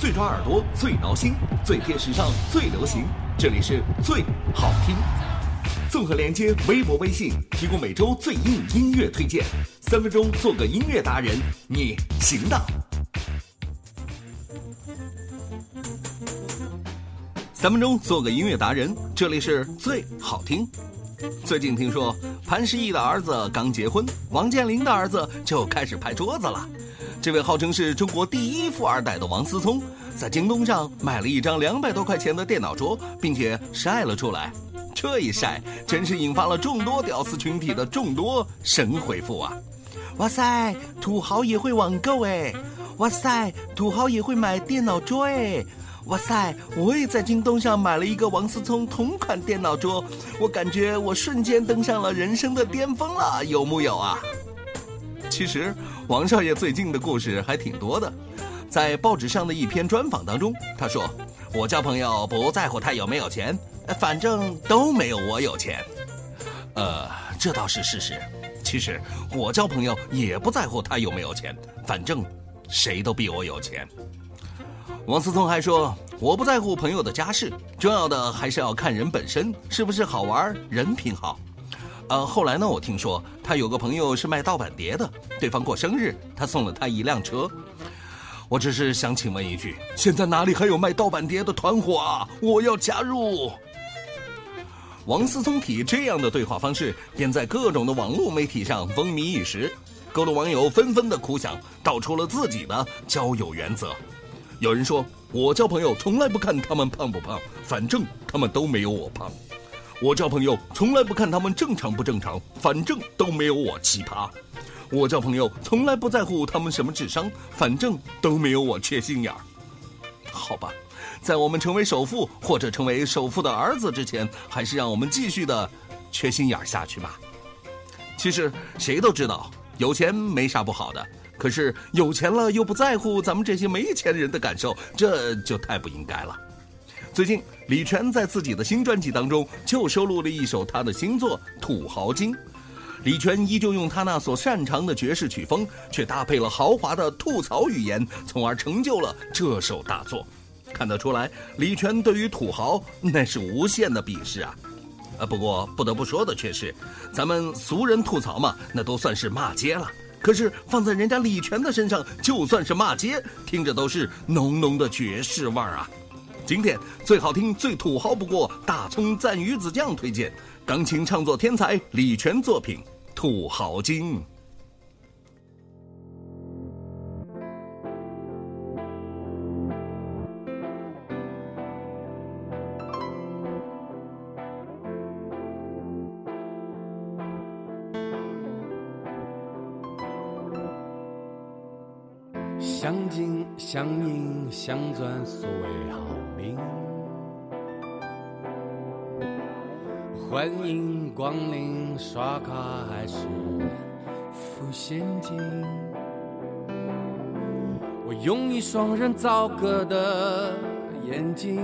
最抓耳朵，最挠心，最贴时尚，最流行。这里是最好听。综合连接微博、微信，提供每周最硬音乐推荐。三分钟做个音乐达人，你行的。三分钟做个音乐达人，这里是最好听。最近听说潘石屹的儿子刚结婚，王健林的儿子就开始拍桌子了。这位号称是中国第一富二代的王思聪，在京东上买了一张两百多块钱的电脑桌，并且晒了出来。这一晒，真是引发了众多屌丝群体的众多神回复啊！哇塞，土豪也会网购哎！哇塞，土豪也会买电脑桌哎！哇塞，我也在京东上买了一个王思聪同款电脑桌，我感觉我瞬间登上了人生的巅峰了，有木有啊？其实，王少爷最近的故事还挺多的。在报纸上的一篇专访当中，他说：“我交朋友不在乎他有没有钱，反正都没有我有钱。”呃，这倒是事实。其实我交朋友也不在乎他有没有钱，反正谁都比我有钱。王思聪还说：“我不在乎朋友的家世，重要的还是要看人本身是不是好玩，人品好。”呃，后来呢，我听说他有个朋友是卖盗版碟的，对方过生日，他送了他一辆车。我只是想请问一句，现在哪里还有卖盗版碟的团伙啊？我要加入。王思聪体这样的对话方式，便在各种的网络媒体上风靡一时，各路网友纷纷的苦想，道出了自己的交友原则。有人说，我交朋友从来不看他们胖不胖，反正他们都没有我胖。我交朋友从来不看他们正常不正常，反正都没有我奇葩。我交朋友从来不在乎他们什么智商，反正都没有我缺心眼儿。好吧，在我们成为首富或者成为首富的儿子之前，还是让我们继续的缺心眼儿下去吧。其实谁都知道有钱没啥不好的，可是有钱了又不在乎咱们这些没钱人的感受，这就太不应该了。最近，李泉在自己的新专辑当中就收录了一首他的新作《土豪金》。李泉依旧用他那所擅长的爵士曲风，却搭配了豪华的吐槽语言，从而成就了这首大作。看得出来，李泉对于土豪那是无限的鄙视啊！啊，不过不得不说的却是，咱们俗人吐槽嘛，那都算是骂街了。可是放在人家李泉的身上，就算是骂街，听着都是浓浓的爵士味儿啊！经典最好听、最土豪不过，大葱蘸鱼子酱推荐钢琴唱作天才李泉作品《土豪金》。相近相应相转，所谓好命。欢迎光临，刷卡还是付现金？我用一双人造革的眼睛，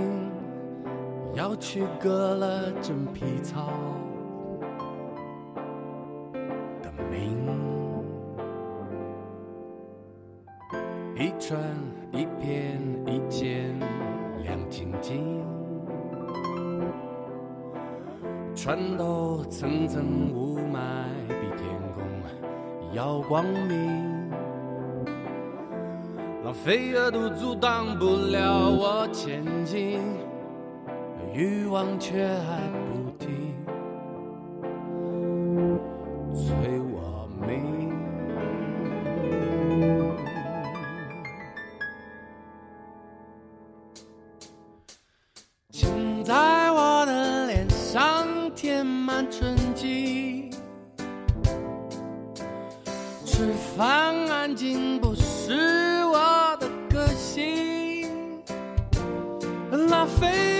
要去割了真皮草一串一片一件亮晶晶，穿透层层雾霾，比天空要光明。浪费额度阻挡不了我前进，欲望却还沉寂。吃饭安静不是我的个性，拉菲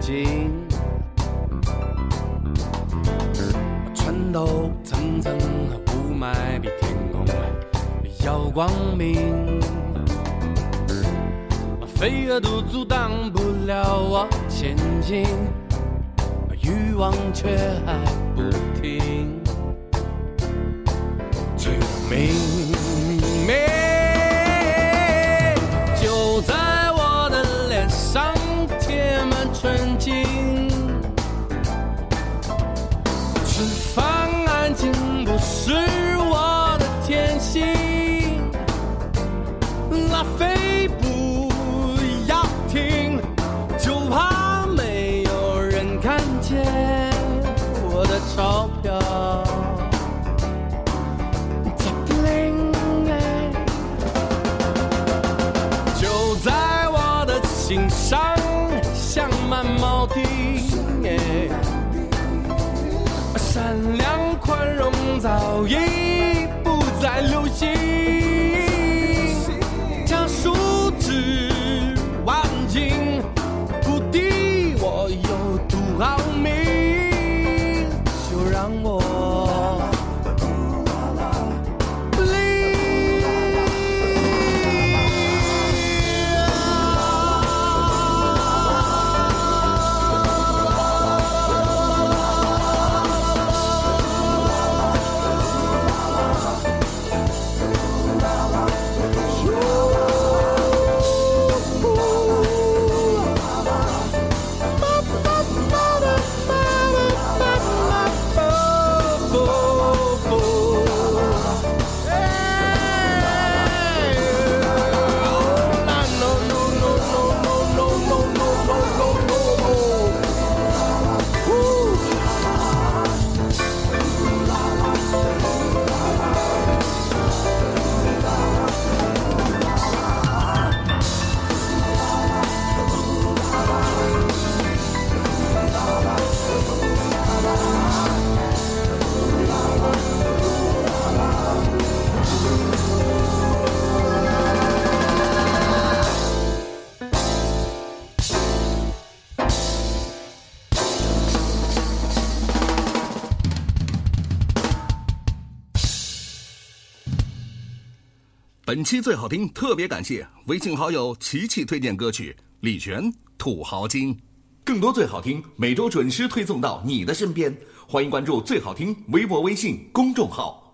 景。穿透层层雾霾，比天空要光明。飞蛾都阻挡不了我前进，欲望却还不停。最明媚静早已本期最好听，特别感谢微信好友琪琪推荐歌曲李泉《土豪金》，更多最好听每周准时推送到你的身边，欢迎关注最好听微博、微信公众号。